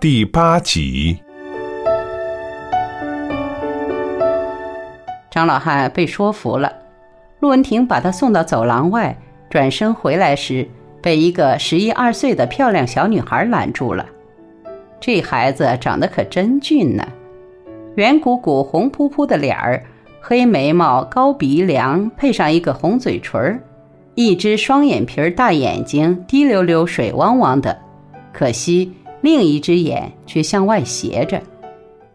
第八集。张老汉被说服了，陆文婷把他送到走廊外，转身回来时，被一个十一二岁的漂亮小女孩拦住了。这孩子长得可真俊呢，圆鼓鼓、红扑扑的脸儿，黑眉毛、高鼻梁，配上一个红嘴唇儿，一只双眼皮儿大眼睛，滴溜溜、水汪汪的。可惜另一只眼却向外斜着。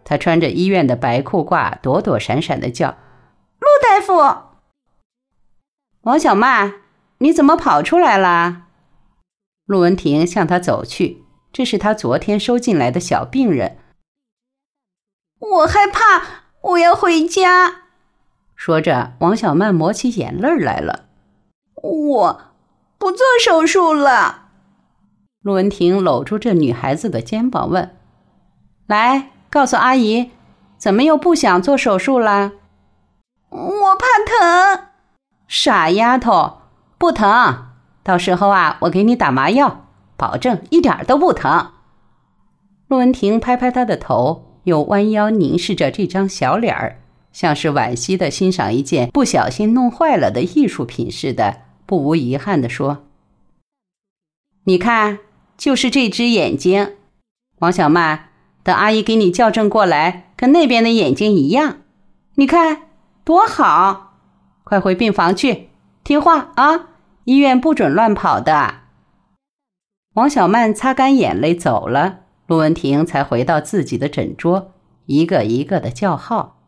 他穿着医院的白裤褂，躲躲闪闪的叫。陆大夫，王小曼，你怎么跑出来啦？陆文婷向他走去，这是他昨天收进来的小病人。我害怕，我要回家。说着，王小曼抹起眼泪来了。我不做手术了。陆文婷搂住这女孩子的肩膀问：“来，告诉阿姨，怎么又不想做手术了？”我怕疼，傻丫头，不疼。到时候啊，我给你打麻药，保证一点都不疼。陆文婷拍拍她的头，又弯腰凝视着这张小脸儿，像是惋惜的欣赏一件不小心弄坏了的艺术品似的，不无遗憾的说：“你看，就是这只眼睛，王小曼，等阿姨给你校正过来，跟那边的眼睛一样。你看。”多好！快回病房去，听话啊！医院不准乱跑的。王小曼擦干眼泪走了，陆文婷才回到自己的诊桌，一个一个的叫号。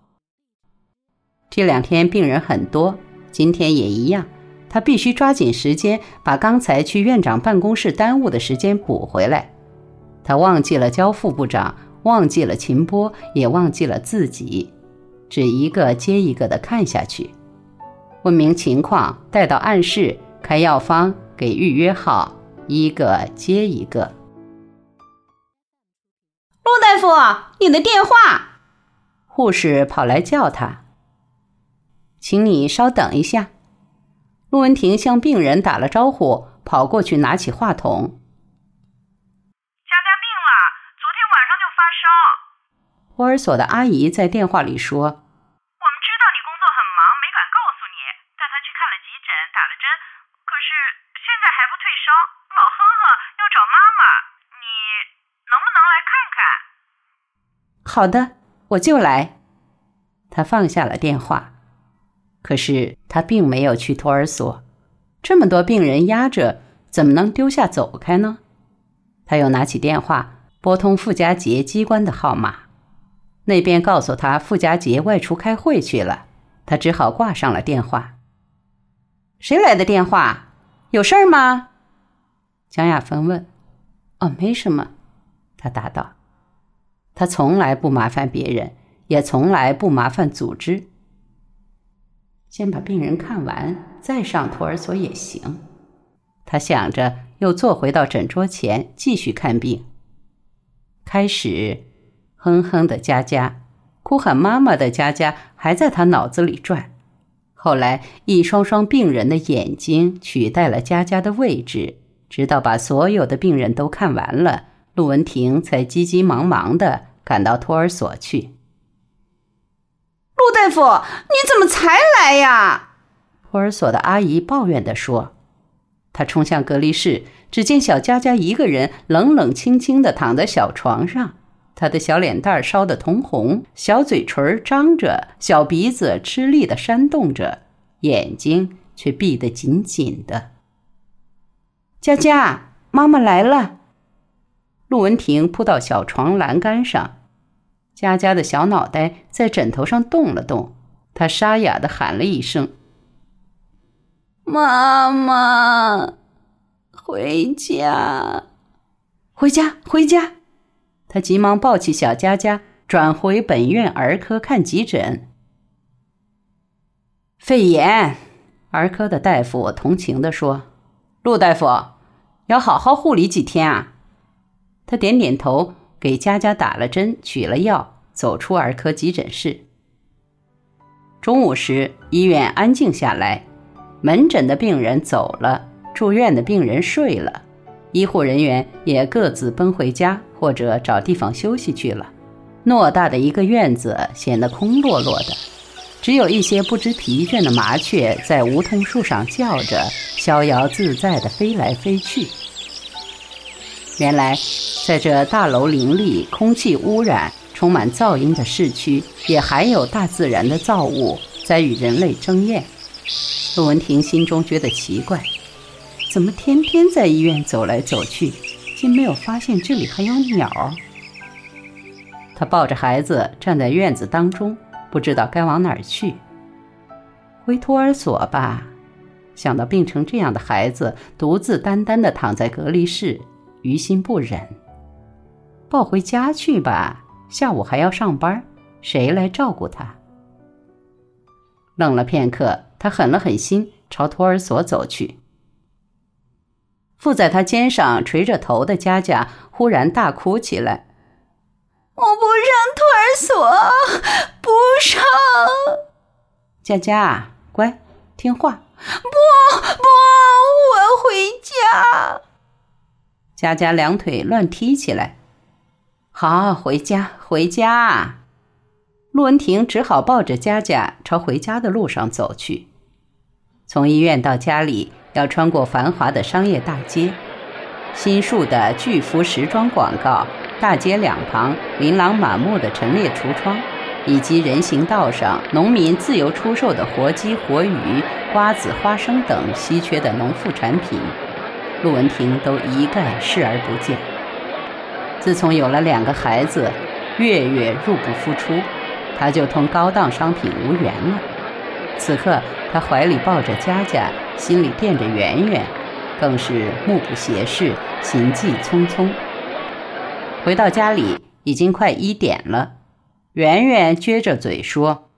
这两天病人很多，今天也一样，他必须抓紧时间把刚才去院长办公室耽误的时间补回来。他忘记了焦副部长，忘记了秦波，也忘记了自己。只一个接一个的看下去，问明情况，带到暗室开药方，给预约号，一个接一个。陆大夫，你的电话。护士跑来叫他，请你稍等一下。陆文婷向病人打了招呼，跑过去拿起话筒。佳佳病了，昨天晚上就发烧托儿所的阿姨在电话里说：“我们知道你工作很忙，没敢告诉你。带他去看了急诊，打了针，可是现在还不退烧，老哼哼，要找妈妈。你能不能来看看？”“好的，我就来。”他放下了电话。可是他并没有去托儿所，这么多病人压着，怎么能丢下走开呢？他又拿起电话，拨通傅家杰机关的号码。那边告诉他，傅家杰外出开会去了，他只好挂上了电话。谁来的电话？有事儿吗？江亚芬问。哦，没什么，他答道。他从来不麻烦别人，也从来不麻烦组织。先把病人看完，再上托儿所也行。他想着，又坐回到诊桌前，继续看病。开始。哼哼的佳佳，哭喊妈妈的佳佳还在他脑子里转。后来，一双双病人的眼睛取代了佳佳的位置，直到把所有的病人都看完了，陆文婷才急急忙忙的赶到托儿所去。陆大夫，你怎么才来呀？托儿所的阿姨抱怨的说。她冲向隔离室，只见小佳佳一个人冷冷清清的躺在小床上。他的小脸蛋烧得通红，小嘴唇张着，小鼻子吃力地扇动着，眼睛却闭得紧紧的。佳佳，妈妈来了。陆文婷扑到小床栏杆上，佳佳的小脑袋在枕头上动了动，她沙哑的喊了一声：“妈妈，回家，回家，回家。”他急忙抱起小佳佳，转回本院儿科看急诊。肺炎，儿科的大夫同情地说：“陆大夫，要好好护理几天啊。”他点点头，给佳佳打了针，取了药，走出儿科急诊室。中午时，医院安静下来，门诊的病人走了，住院的病人睡了，医护人员也各自奔回家。或者找地方休息去了。偌大的一个院子显得空落落的，只有一些不知疲倦的麻雀在梧桐树上叫着，逍遥自在地飞来飞去。原来，在这大楼林立、空气污染、充满噪音的市区，也还有大自然的造物在与人类争艳。陆文婷心中觉得奇怪，怎么天天在医院走来走去，竟没有发现这里还有鸟？她抱着孩子站在院子当中，不知道该往哪儿去。回托儿所吧，想到病成这样的孩子独自单单的躺在隔离室。于心不忍，抱回家去吧。下午还要上班，谁来照顾他？愣了片刻，他狠了狠心，朝托儿所走去。附在他肩上垂着头的佳佳忽然大哭起来：“我不上托儿所，不上！”佳佳，乖，听话。不不，我回家。佳佳两腿乱踢起来，好，回家，回家。陆文婷只好抱着佳佳朝回家的路上走去。从医院到家里，要穿过繁华的商业大街，新树的巨幅时装广告，大街两旁琳琅满目的陈列橱窗，以及人行道上农民自由出售的活鸡、活鱼、瓜子、花生等稀缺的农副产品。陆文婷都一概视而不见。自从有了两个孩子，月月入不敷出，她就同高档商品无缘了。此刻，她怀里抱着佳佳，心里惦着圆圆，更是目不斜视，行迹匆匆。回到家里，已经快一点了。圆圆撅着嘴说：“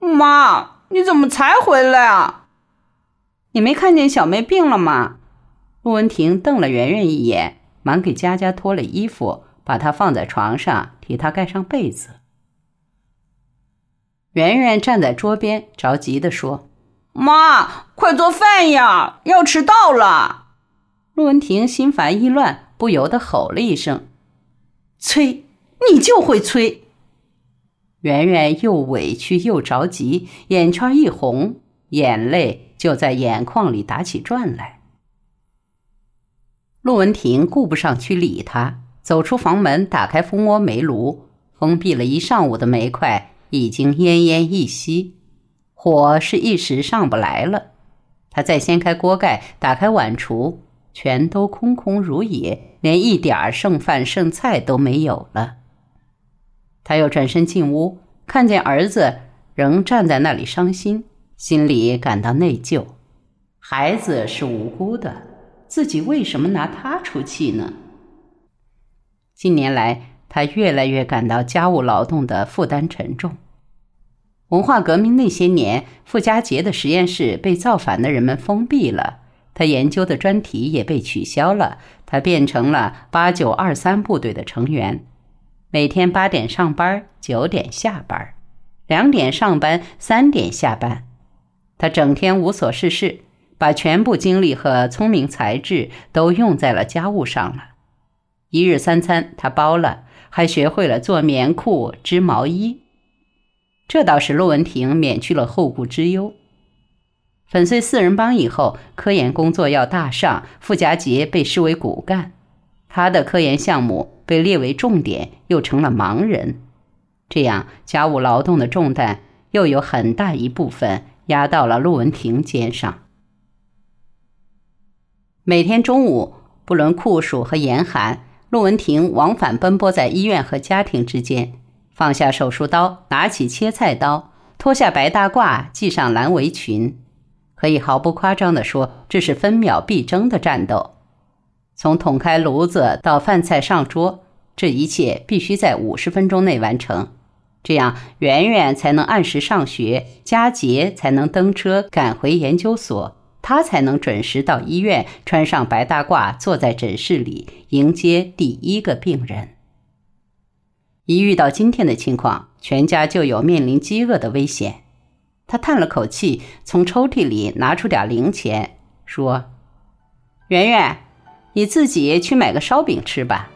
妈，你怎么才回来啊？你没看见小妹病了吗？”陆文婷瞪了圆圆一眼，忙给佳佳脱了衣服，把她放在床上，替她盖上被子。圆圆站在桌边，着急地说：“妈，快做饭呀，要迟到了！”陆文婷心烦意乱，不由得吼了一声：“催，你就会催！”圆圆又委屈又着急，眼圈一红，眼泪就在眼眶里打起转来。陆文婷顾不上去理他，走出房门，打开蜂窝煤炉，封闭了一上午的煤块已经奄奄一息，火是一时上不来了。他再掀开锅盖，打开碗橱，全都空空如也，连一点儿剩饭剩菜都没有了。他又转身进屋，看见儿子仍站在那里伤心，心里感到内疚。孩子是无辜的。自己为什么拿他出气呢？近年来，他越来越感到家务劳动的负担沉重。文化革命那些年，傅家杰的实验室被造反的人们封闭了，他研究的专题也被取消了，他变成了八九二三部队的成员，每天八点上班，九点下班，两点上班，三点下班，他整天无所事事。把全部精力和聪明才智都用在了家务上了。一日三餐他包了，还学会了做棉裤、织毛衣，这倒使陆文婷免去了后顾之忧。粉碎四人帮以后，科研工作要大上，傅家杰被视为骨干，他的科研项目被列为重点，又成了盲人。这样，家务劳动的重担又有很大一部分压到了陆文婷肩上。每天中午，不论酷暑和严寒，陆文婷往返奔波在医院和家庭之间，放下手术刀，拿起切菜刀，脱下白大褂，系上蓝围裙，可以毫不夸张地说，这是分秒必争的战斗。从捅开炉子到饭菜上桌，这一切必须在五十分钟内完成，这样圆圆才能按时上学，佳杰才能登车赶回研究所。他才能准时到医院，穿上白大褂，坐在诊室里迎接第一个病人。一遇到今天的情况，全家就有面临饥饿的危险。他叹了口气，从抽屉里拿出点零钱，说：“圆圆，你自己去买个烧饼吃吧。”